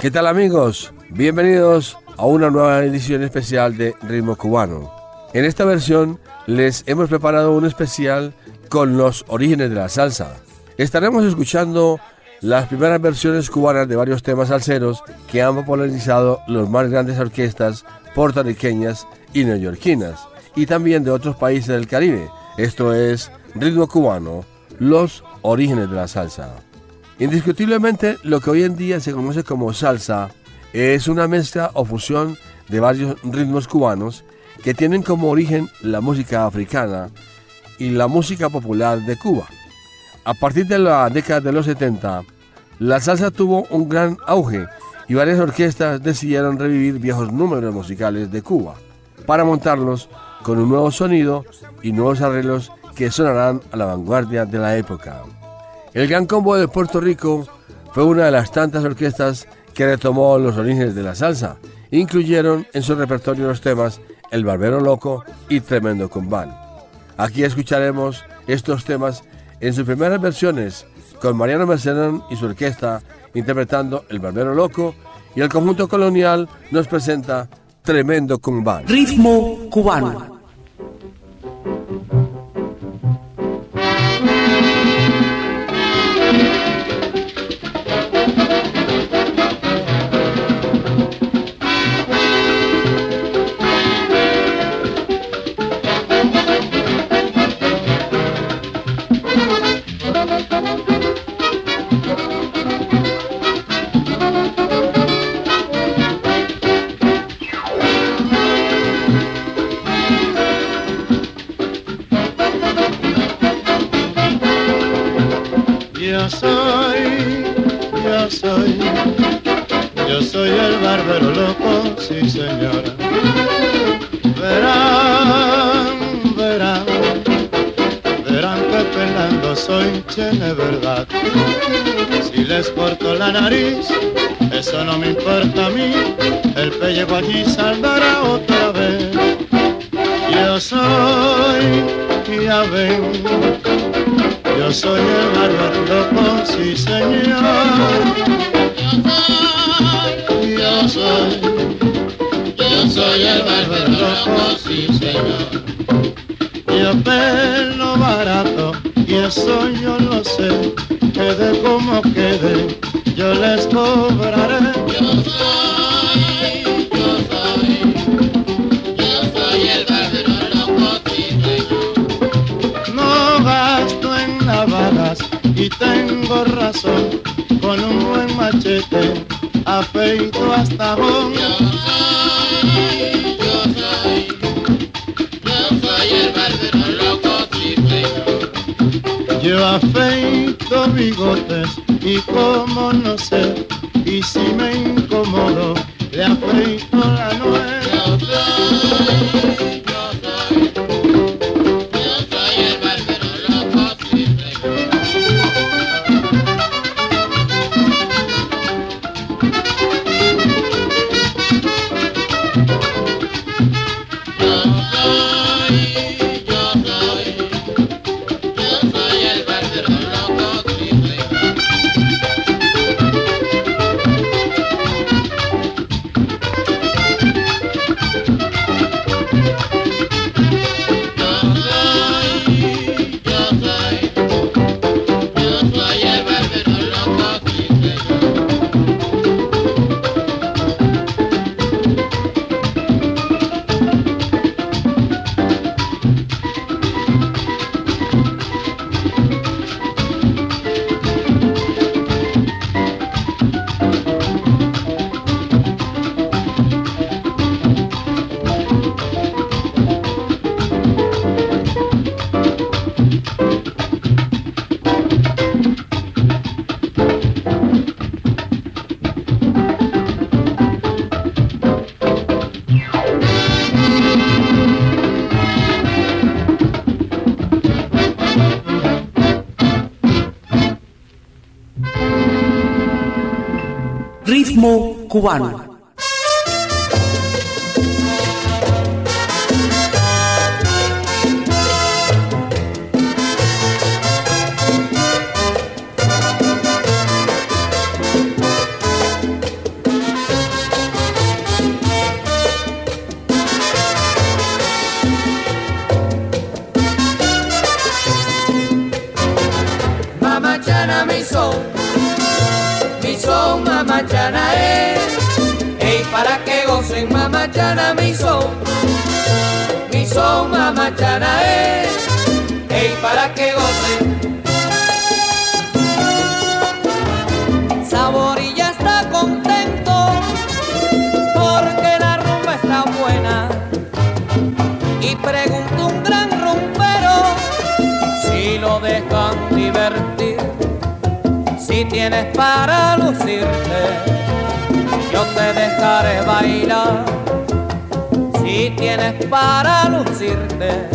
¿Qué tal amigos? Bienvenidos a una nueva edición especial de Ritmo Cubano. En esta versión les hemos preparado un especial con los orígenes de la salsa. Estaremos escuchando las primeras versiones cubanas de varios temas salseros que han popularizado los más grandes orquestas puertorriqueñas y neoyorquinas, y también de otros países del Caribe. Esto es Ritmo Cubano, los orígenes de la salsa. Indiscutiblemente, lo que hoy en día se conoce como salsa es una mezcla o fusión de varios ritmos cubanos que tienen como origen la música africana y la música popular de Cuba. A partir de la década de los 70, la salsa tuvo un gran auge y varias orquestas decidieron revivir viejos números musicales de Cuba para montarlos con un nuevo sonido y nuevos arreglos que sonarán a la vanguardia de la época. El Gran Combo de Puerto Rico fue una de las tantas orquestas que retomó los orígenes de la salsa. Incluyeron en su repertorio los temas El Barbero Loco y Tremendo Cumbal. Aquí escucharemos estos temas en sus primeras versiones con Mariano Mercerán y su orquesta interpretando El Barbero Loco y el conjunto colonial nos presenta Tremendo Cumbal. Ritmo cubano. La nariz, eso no me importa a mí, el pellejo allí saldrá otra vez. Yo soy, ya ven, yo soy el bárbaro loco, sí señor. Yo soy, yo soy el bárbaro loco, sí señor. Yo pelo barato y eso yo lo sé, quede como quede, yo les cobraré. Yo soy, yo soy, yo soy el barbero loco, No gasto en lavadas y tengo razón, con un buen machete afeito hasta bon. Yo soy, yo soy, yo soy el barbero yo afeito bigotes y como no sé, y si me incomodo, le afeito la nuez. Cubano. Tienes para lucirte, yo te dejaré bailar. Si tienes para lucirte,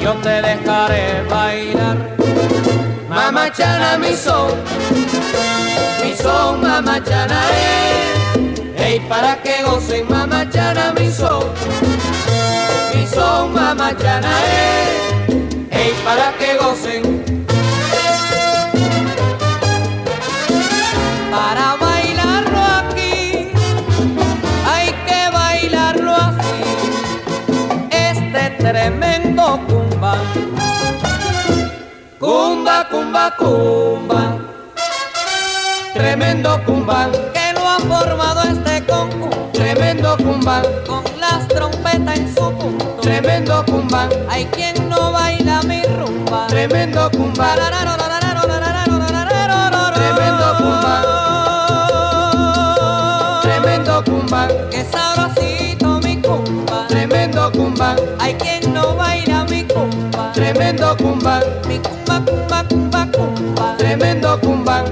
yo te dejaré bailar. Mamachana mi son, mi son mamachana es. Ey, para que gocen mamachana mi son, mi son mamachana es. Ey, para que gocen. Cumba, cumba. Tremendo cumba que lo ha formado este conjunto. Tremendo cumba con las trompetas en su punto. Tremendo cumba, hay quien no baila mi rumba. Tremendo cumba. Tremendo cumba. Tremendo cumba, que sabrosito mi cumba. Tremendo cumba, hay quien no baila mi cumba. Tremendo cumba, mi cumba, cumba. Tremendo cumba.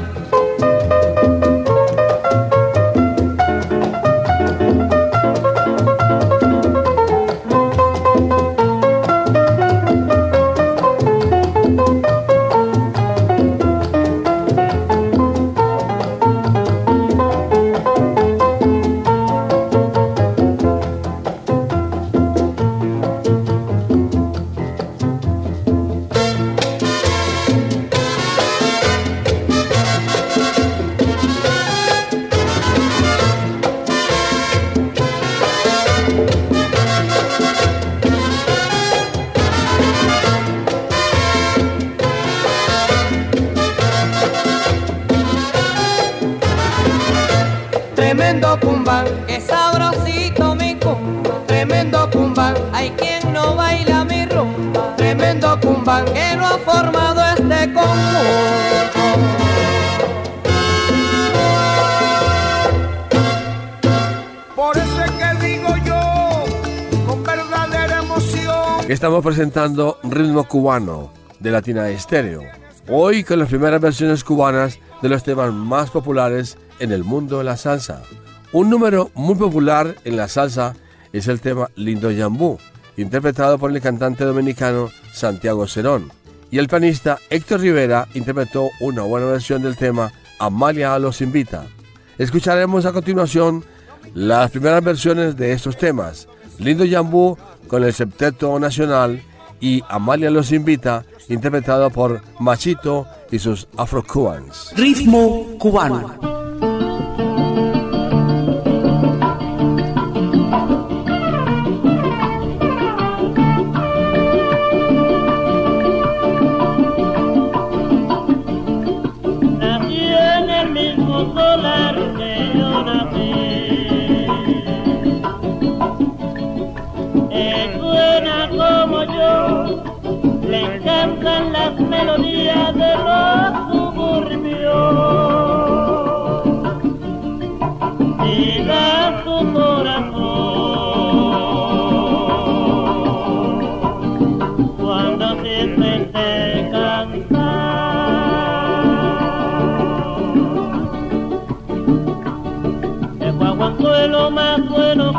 Estamos presentando Ritmo Cubano de Latina Estéreo. Hoy con las primeras versiones cubanas de los temas más populares en el mundo de la salsa. Un número muy popular en la salsa es el tema Lindo Yambú, interpretado por el cantante dominicano Santiago Cerón. Y el pianista Héctor Rivera interpretó una buena versión del tema Amalia los invita. Escucharemos a continuación las primeras versiones de estos temas. Lindo Yambú con el Septeto Nacional y Amalia los invita, interpretado por Machito y sus Afro-Cubans. Ritmo cubano.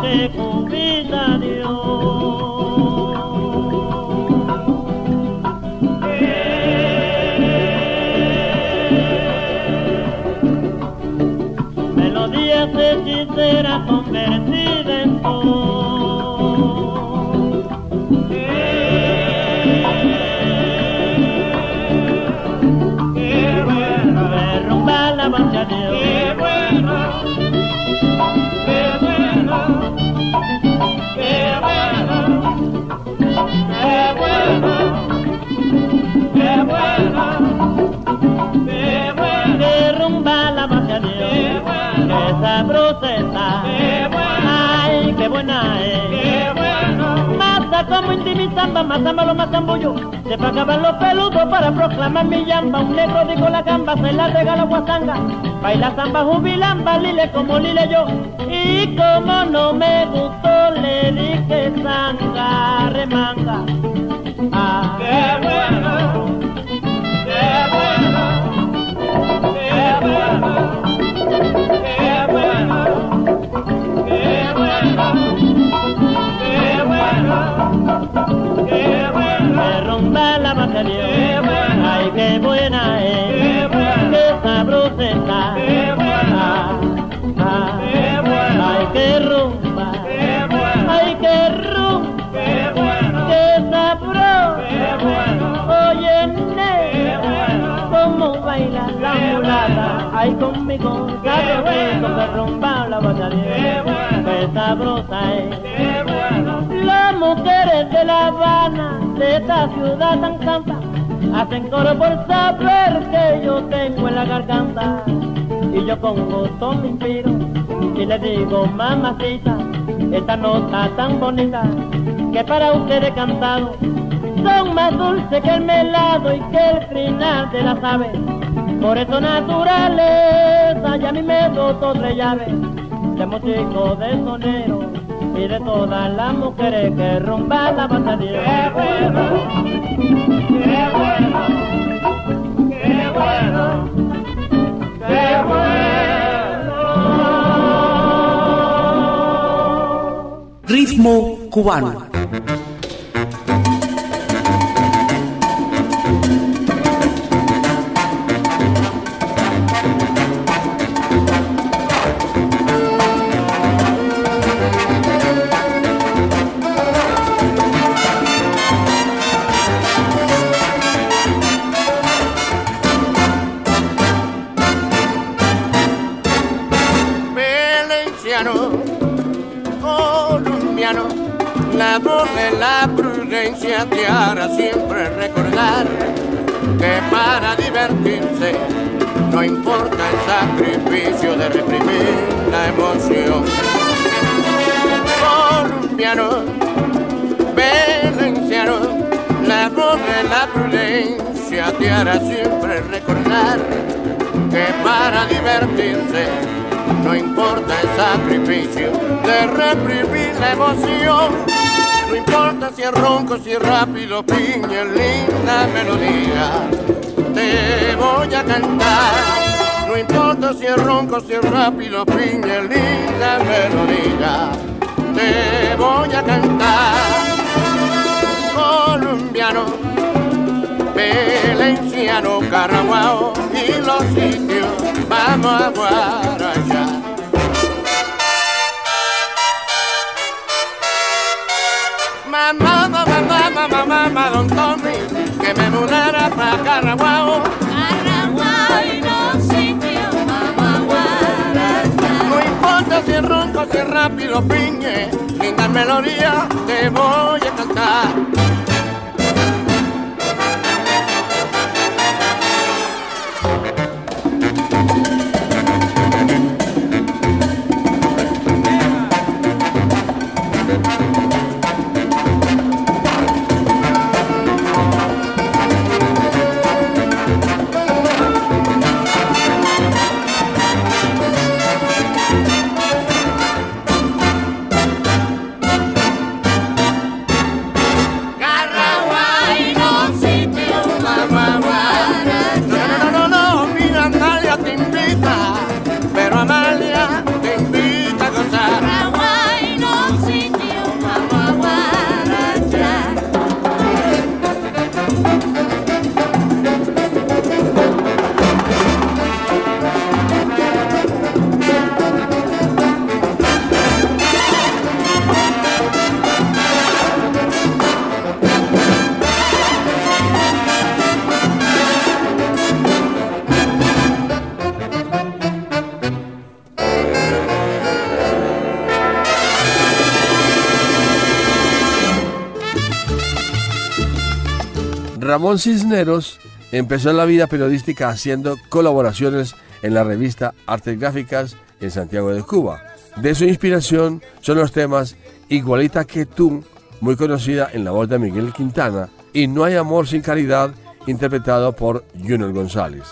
se jubila Dios. Eh, melodías hechiceras convertidas rumba la base a Dios. Qué, bueno. qué Ay, qué buena es. Qué bueno. Mata como intimizamba, matámalo, matambullo. Se pagaban los peludos para proclamar mi llamba. Un negro dijo la gamba, se la regala guasanga. Baila samba jubilamba, lile como lile yo. Y como no me gustó, le dije sanga, remanga. Ah, qué bueno. Ay conmigo, sabrosito que rumba la batería, qué sabrosa es, qué bueno, las mujeres de La Habana, de esta ciudad tan santa, hacen coro por saber que yo tengo en la garganta. Y yo con gusto me inspiro y le digo, mamacita, esta nota tan bonita que para ustedes he cantado son más dulces que el melado y que el final de las aves. Por eso naturaleza ya a mí me dotó tres llaves de músico, de sonero y de todas las mujeres que rumban la batería. ¡Qué bueno! ¡Qué bueno! ¡Qué bueno! ¡Qué bueno! Ritmo cubano. Prudencia te hará siempre recordar que para divertirse no importa el sacrificio de reprimir la emoción. Colombiano, valenciano, la voz de la prudencia te hará siempre recordar que para divertirse no importa el sacrificio de reprimir la emoción. Si ronco, si rápido, piña, linda melodía. Te voy a cantar. No importa si ronco, si rápido, piña, linda melodía. Te voy a cantar. Colombiano, valenciano, caraguao y los sitios. Vamos a guarachar. Rápido, piñe, linda melodía, te voy a cantar. Ramón Cisneros empezó la vida periodística haciendo colaboraciones en la revista Artes Gráficas en Santiago de Cuba. De su inspiración son los temas Igualita que tú muy conocida en la voz de Miguel Quintana, y No hay amor sin caridad, interpretado por Junior González.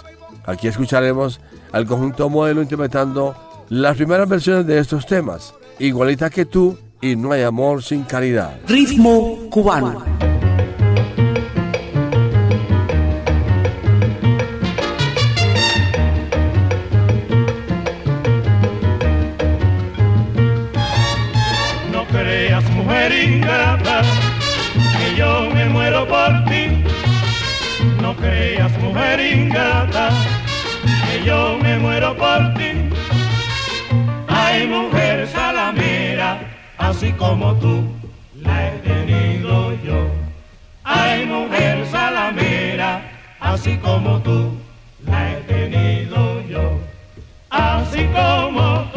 Aquí escucharemos al conjunto modelo interpretando las primeras versiones de estos temas, Igualita que tú y No hay amor sin caridad. Ritmo cubano. Que yo me muero por ti. No creas, mujer ingrata, que yo me muero por ti. Ay, mujer salamera, así como tú, la he tenido yo. Ay, mujer salamera, así como tú, la he tenido yo. Así como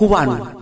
Ritmo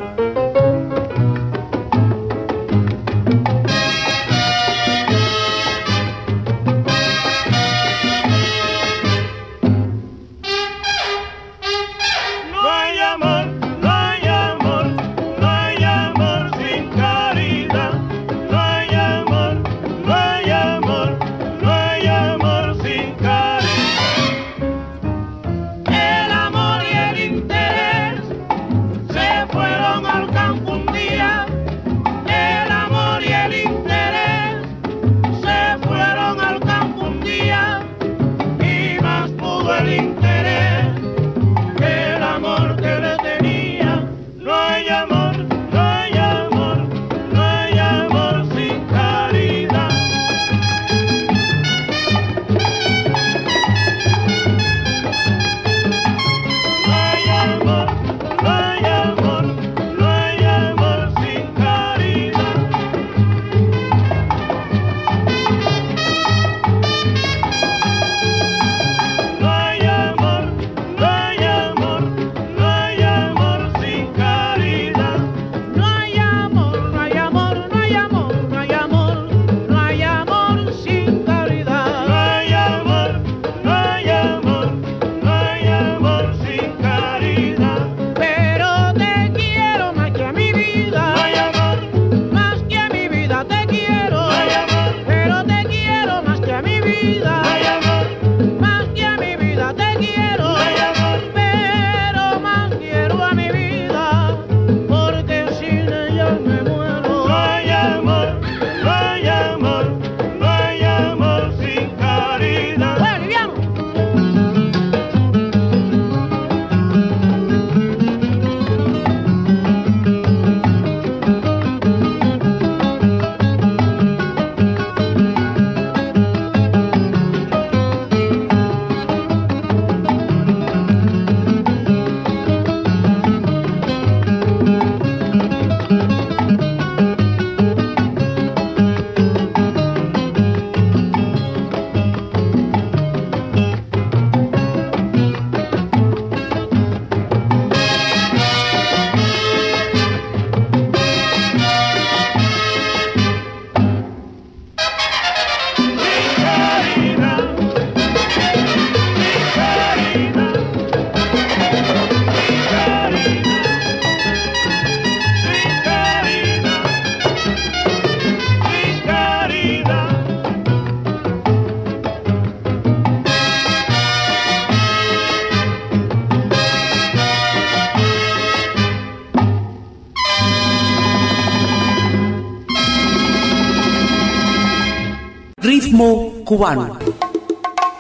cubano.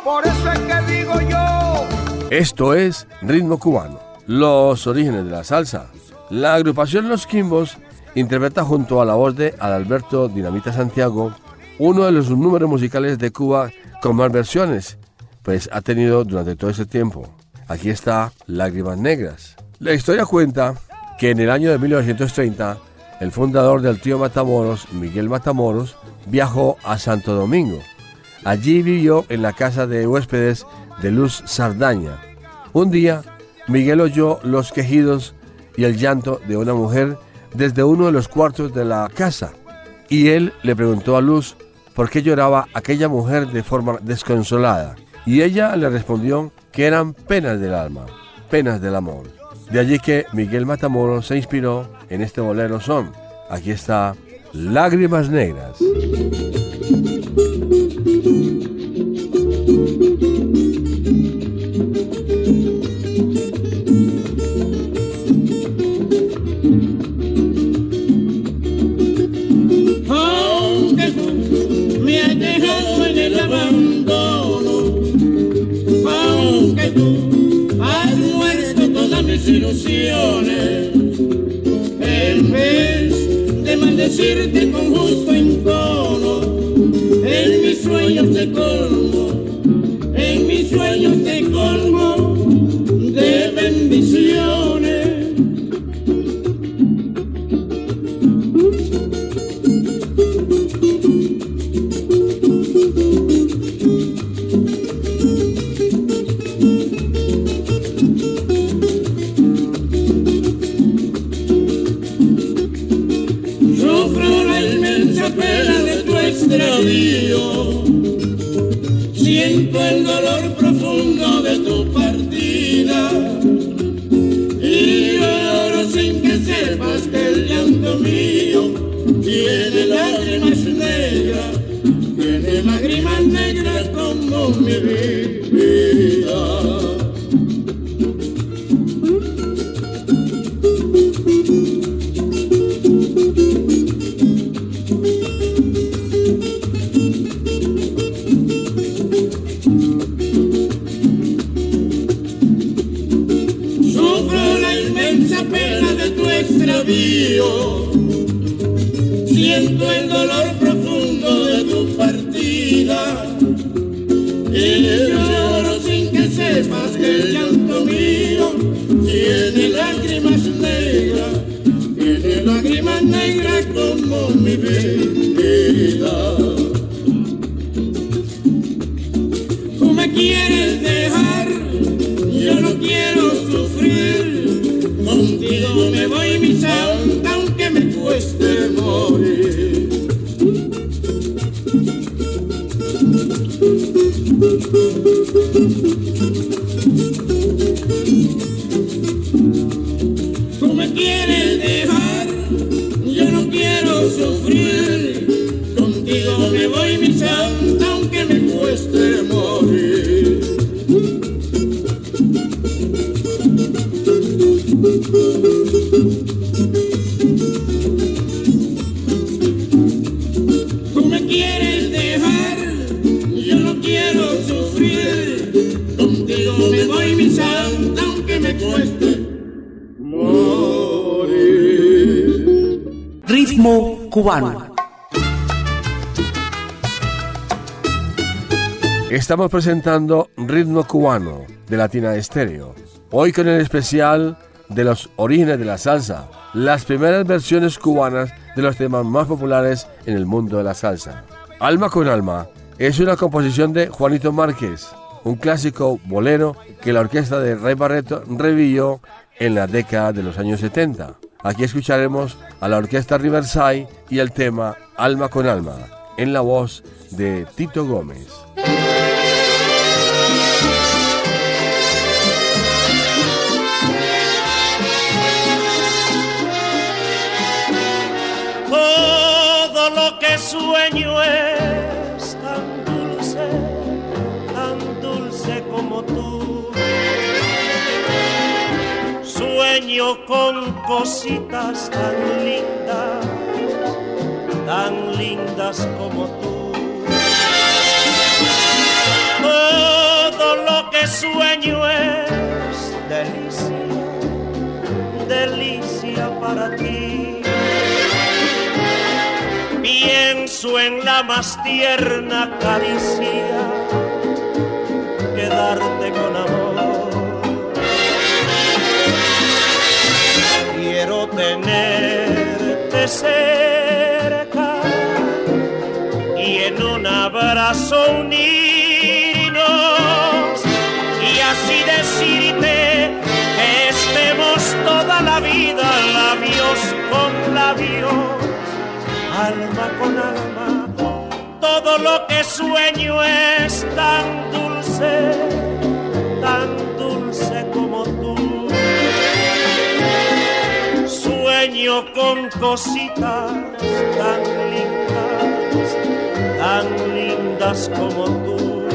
Por eso es que digo yo, Esto es Ritmo Cubano, los orígenes de la salsa. La agrupación Los Quimbos interpreta junto a la voz de Adalberto Dinamita Santiago uno de los números musicales de Cuba con más versiones, pues ha tenido durante todo ese tiempo. Aquí está Lágrimas Negras. La historia cuenta que en el año de 1930, el fundador del trío Matamoros, Miguel Matamoros, viajó a Santo Domingo. Allí vivió en la casa de huéspedes de Luz Sardaña. Un día, Miguel oyó los quejidos y el llanto de una mujer desde uno de los cuartos de la casa. Y él le preguntó a Luz por qué lloraba aquella mujer de forma desconsolada. Y ella le respondió que eran penas del alma, penas del amor. De allí que Miguel Matamoros se inspiró en este bolero son. Aquí está Lágrimas Negras. Ilusiones, en vez de maldecirte con justo encono, en mis sueños te colmo, en mis sueños te colmo de bendiciones. Estamos presentando Ritmo Cubano de Latina Estéreo. Hoy con el especial de los orígenes de la salsa, las primeras versiones cubanas de los temas más populares en el mundo de la salsa. Alma con Alma es una composición de Juanito Márquez, un clásico bolero que la orquesta de Ray Barreto revivió en la década de los años 70. Aquí escucharemos a la orquesta Riverside y el tema Alma con Alma, en la voz de Tito Gómez. Todo lo que sueño es Con cositas tan lindas, tan lindas como tú. Todo lo que sueño es delicia, delicia para ti. Pienso en la más tierna caricia que darte con amor. Tenerte cerca y en un abrazo unirnos y así decirte que estemos toda la vida labios con labios, alma con alma. Todo lo que sueño es tan dulce, tan Con cositas tan lindas, tan lindas como tú.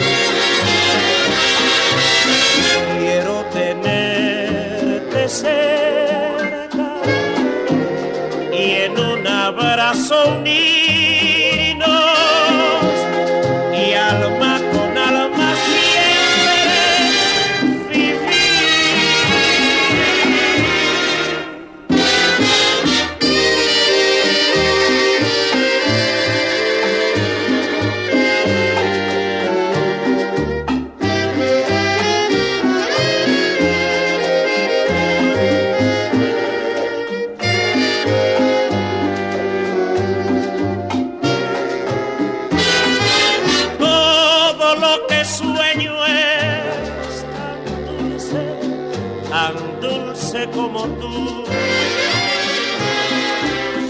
Quiero tenerte cerca y en un abrazo unirnos como tú.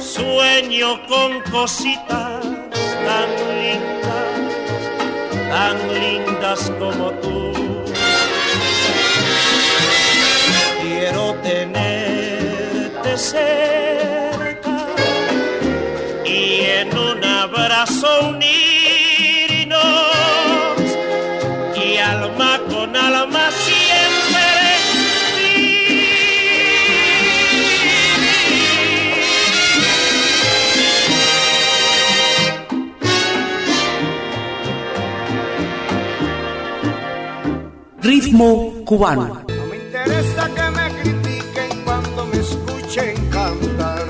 Sueño con cositas tan lindas, tan lindas como tú. Quiero tenerte cerca y en un abrazo unirnos Ritmo cubano. No me interesa que me critiquen cuando me escuchen cantar.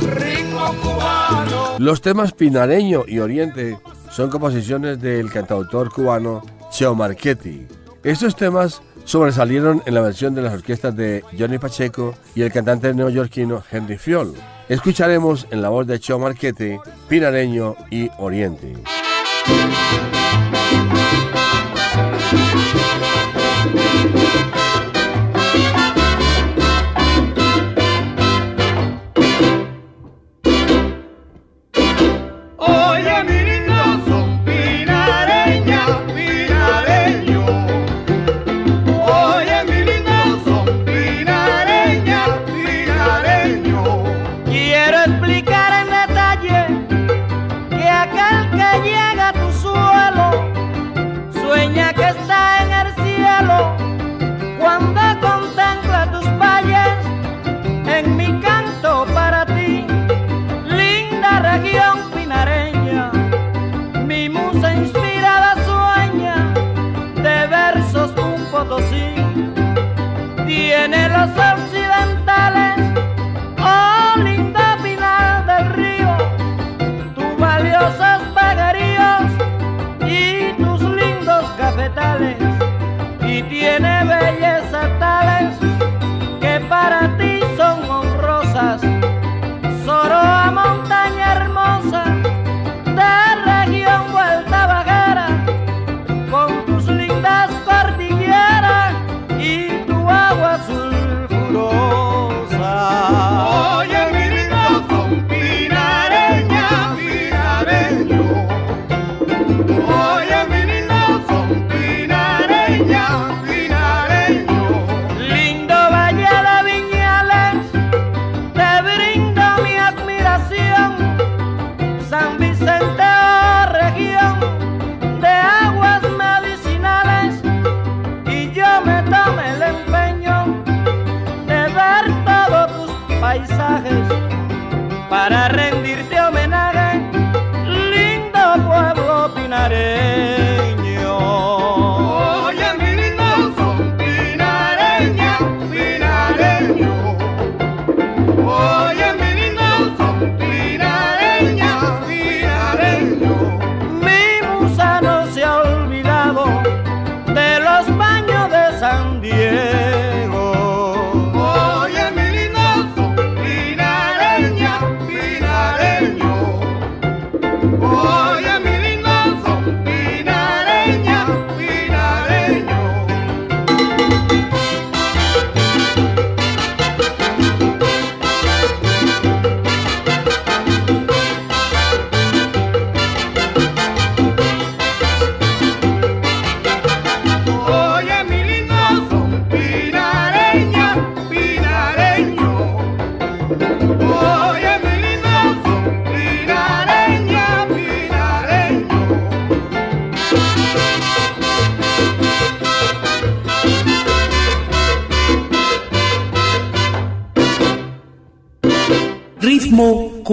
Ritmo cubano. Los temas Pinareño y Oriente son composiciones del cantautor cubano Cheo Marchetti. Estos temas sobresalieron en la versión de las orquestas de Johnny Pacheco y el cantante neoyorquino Henry Fiol. Escucharemos en la voz de Cheo Marchetti Pinareño y Oriente.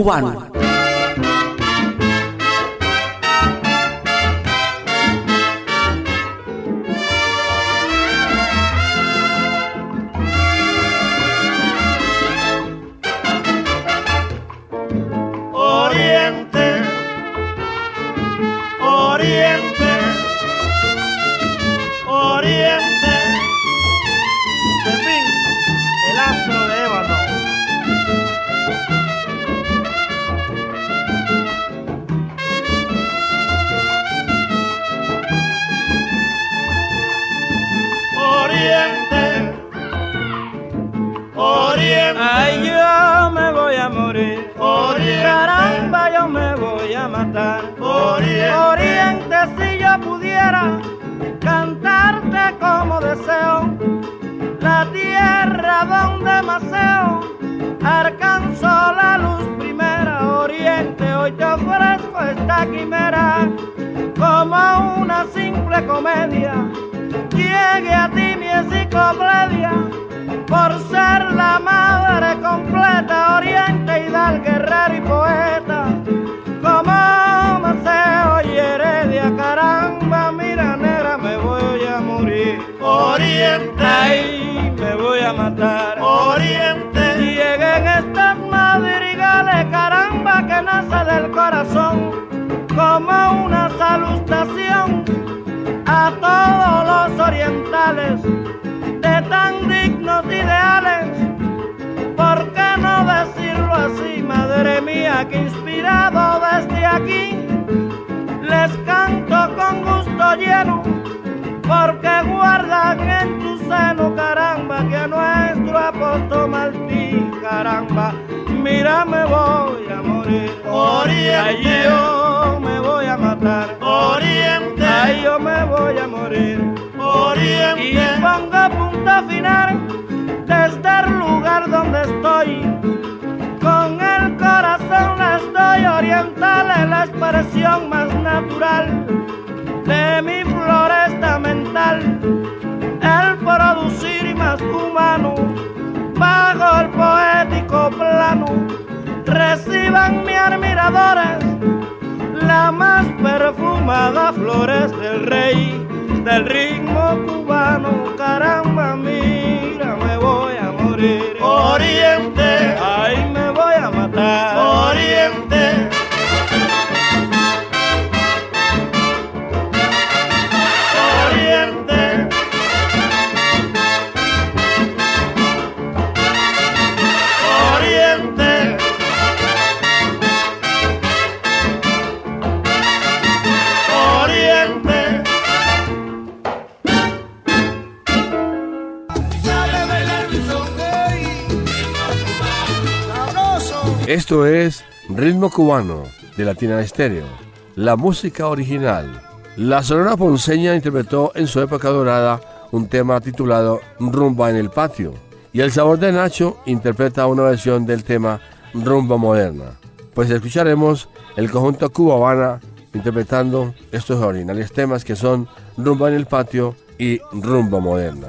Cubano. Oriente. Si yo pudiera cantarte como deseo, la tierra donde maceo, alcanzó la luz primera. Oriente, hoy te ofrezco esta quimera como una simple comedia. Llegue a ti mi enciclopedia por ser la madre completa, oriente del guerrero y poeta. Como Maceo y Heredia, caramba, mira negra, me voy a morir. Oriente. Ay, me voy a matar. Oriente. Lleguen estas madrigales, caramba, que nace del corazón, como una salutación a todos los orientales de tan dignos ideales. ¿Por qué no decirlo así, madre mía, que inspirado desde aquí les canto con gusto lleno? Porque guardan en tu seno, caramba, que a nuestro apóstol Martí, caramba, mira, me voy a morir. Oriente. Yo me voy a matar. Oriente. Ay, yo me voy a morir. Y Oriente. pongo punto final desde el lugar donde estoy. Con el corazón les doy oriental la expresión más natural de mi floresta mental. El producir más humano bajo el poético plano. Reciban mis admiradores la más perfumada flores del rey del ritmo cubano. Caramba, mira, voy a morir. Oriente. Ay, me voy a matar. Oriente. Esto es Ritmo Cubano de Latina Estéreo, la música original. La Sonora Ponceña interpretó en su época dorada un tema titulado Rumba en el Patio y El Sabor de Nacho interpreta una versión del tema Rumba Moderna. Pues escucharemos el conjunto Cuba Habana interpretando estos originales temas que son Rumba en el Patio y Rumba Moderna.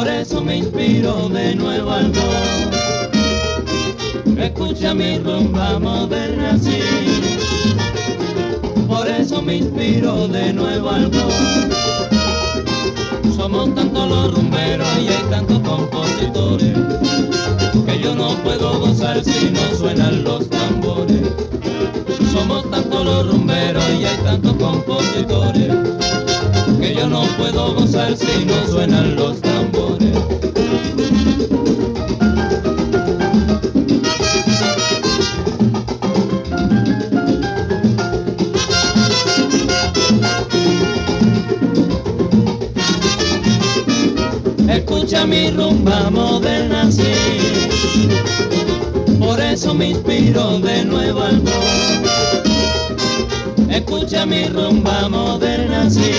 Por eso me inspiro de nuevo al gol. Escucha mi rumba moderna, sí. Por eso me inspiro de nuevo al gol. Somos tantos los rumberos y hay tantos compositores que yo no puedo gozar si no suenan los tambores. Somos tantos los rumberos y hay tantos compositores que yo no puedo gozar si no suenan los tambores. Escucha mi rumba moderna, sí. Por eso me inspiro de nuevo al gol. Escucha mi rumba moderna, sí.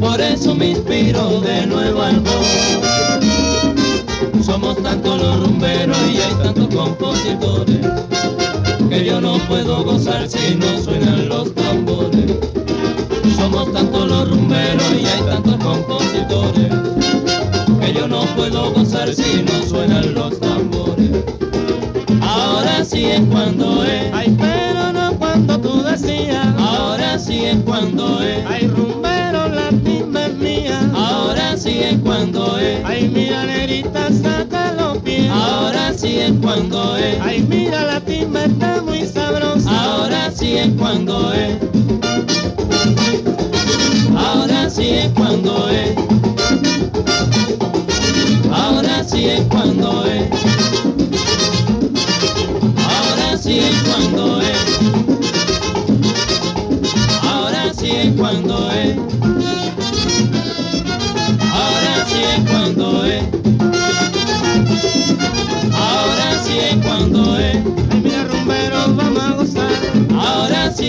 Por eso me inspiro de nuevo al gol. Somos tantos los rumberos y hay tantos compositores que yo no puedo gozar si no suenan los tambores. Somos tantos los rumberos y hay tantos compositores que yo no puedo gozar si no suenan los tambores. Ahora sí es cuando es, ay, pero no Ahora sí es cuando es, ay, rumbero, la timba es mía. Ahora sí es cuando es, ay, mira, negrita, saca los pies. Ahora sí es cuando es, ay, mira, la timba está muy sabrosa. Ahora sí es cuando es.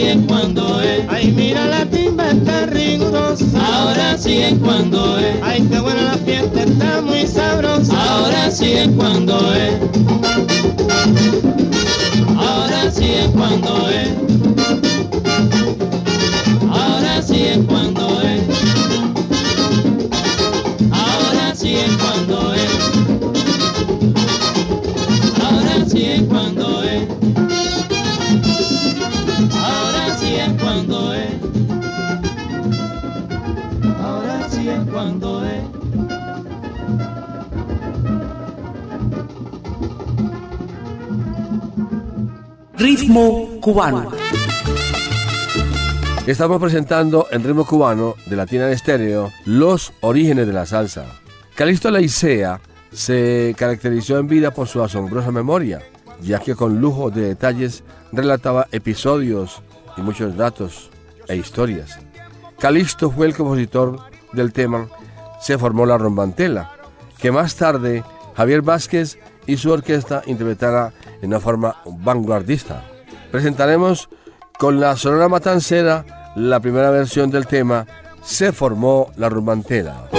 Sí es cuando es. Ay, mira, la timba está rigurosa. Ahora sí es cuando es. Ay, qué buena la fiesta, está muy sabrosa. Ahora sí es cuando es. Ahora sí es cuando es. Ahora sí es cuando cuando es. Ritmo cubano. Estamos presentando en ritmo cubano de Latina en Estéreo los orígenes de la salsa. Calixto Laicea se caracterizó en vida por su asombrosa memoria, ya que con lujo de detalles relataba episodios y muchos datos e historias. Calixto fue el compositor del tema Se formó la rombantela, que más tarde Javier Vázquez y su orquesta interpretara en una forma vanguardista. Presentaremos con la Sonora Matancera la primera versión del tema Se formó la rombantela.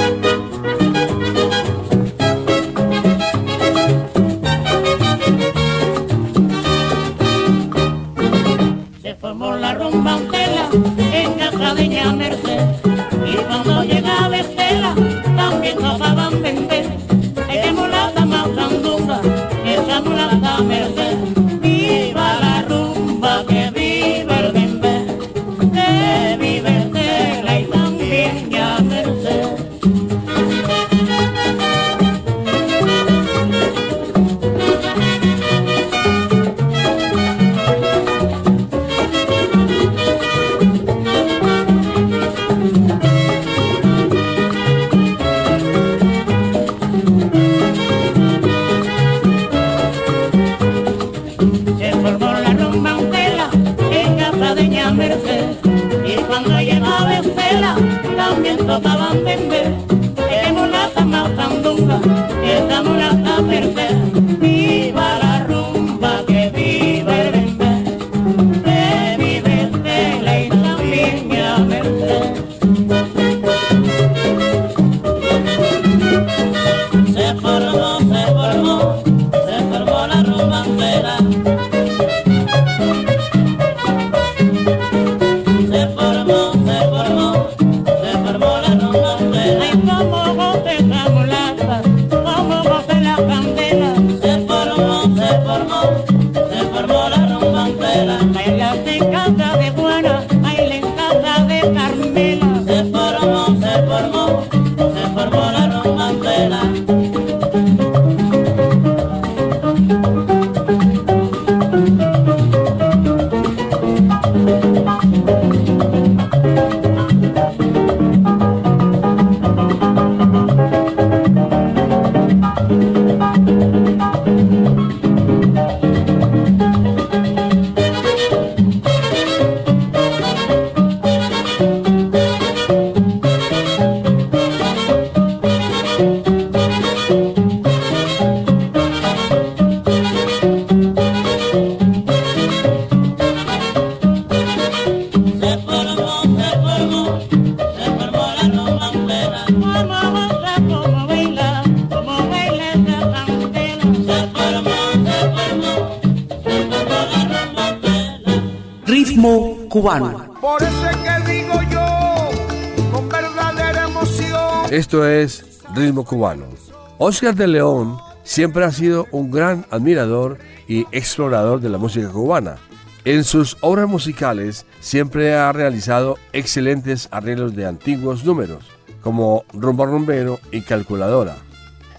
Oscar de León siempre ha sido un gran admirador y explorador de la música cubana. En sus obras musicales siempre ha realizado excelentes arreglos de antiguos números, como Rumbo Rumbero y Calculadora.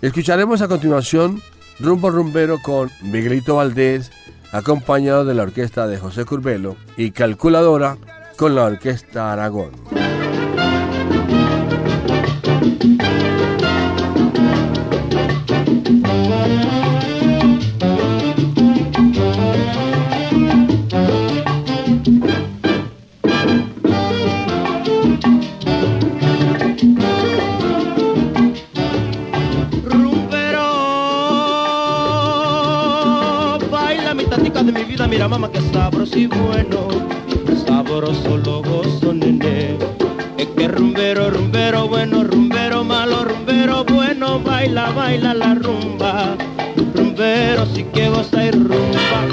Escucharemos a continuación Rumbo Rumbero con Miguelito Valdés, acompañado de la orquesta de José Curbelo, y Calculadora con la orquesta Aragón. y bueno, sabroso lo gozo, nene. Es que rumbero, rumbero bueno, rumbero malo, rumbero bueno, baila, baila la rumba. Rumbero sí que goza y rumba.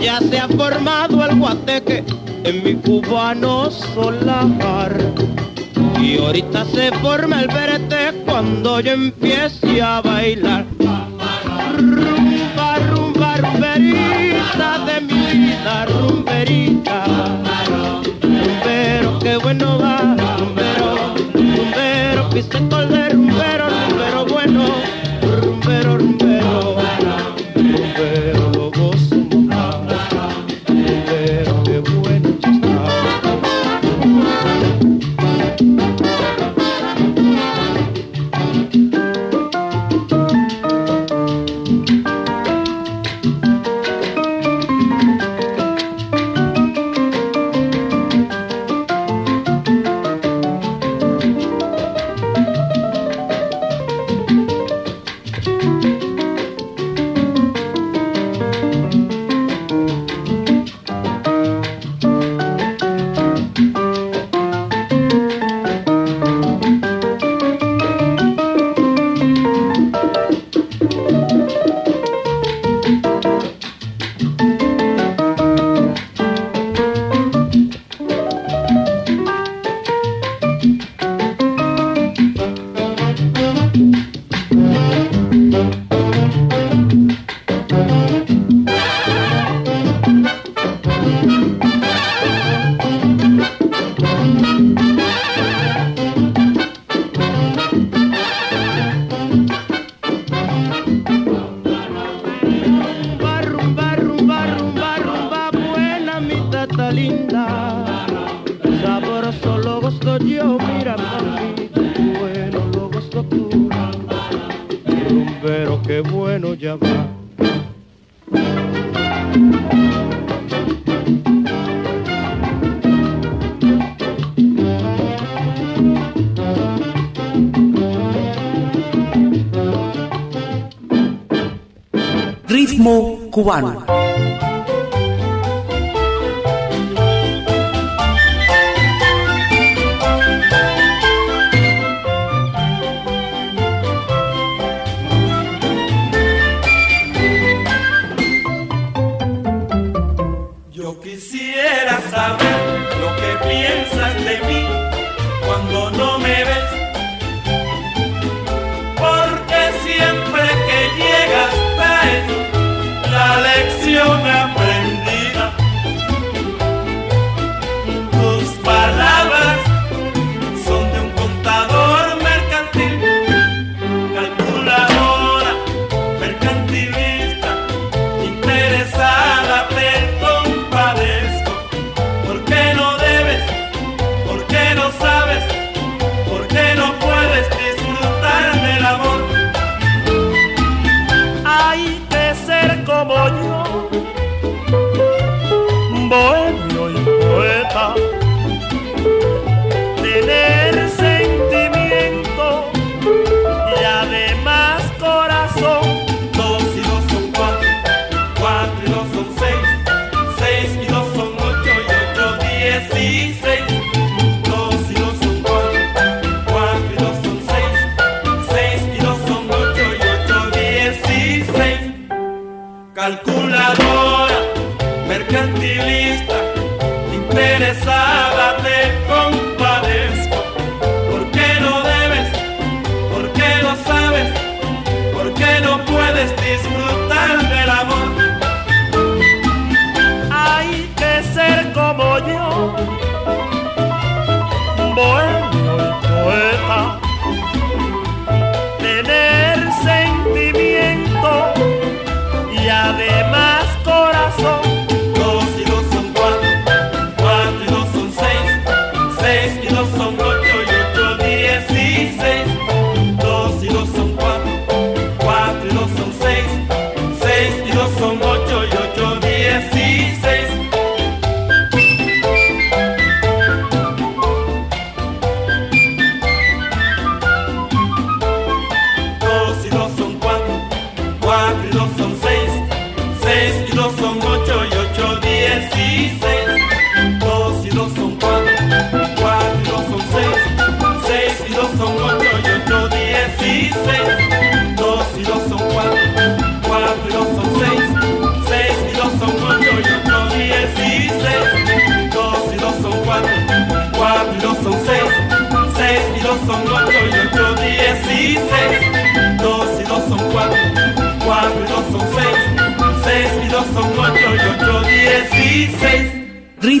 Ya se ha formado el guateque en mi cubano solar. Y ahorita se forma el verete cuando yo empiece a bailar. que tal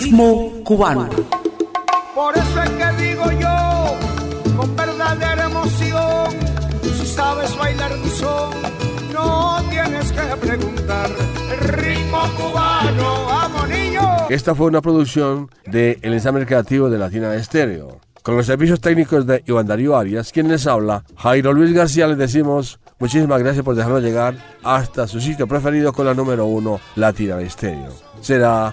Ritmo cubano. Por eso es que digo yo, con verdadera emoción, si sabes bailar mi son, no tienes que preguntar. Ritmo cubano, vamos niño. Esta fue una producción de El Ensamble Creativo de Latina Estéreo. Con los servicios técnicos de Iván Darío Arias, quien les habla, Jairo Luis García, les decimos muchísimas gracias por dejarnos llegar hasta su sitio preferido con la número uno, Latina Estéreo. Será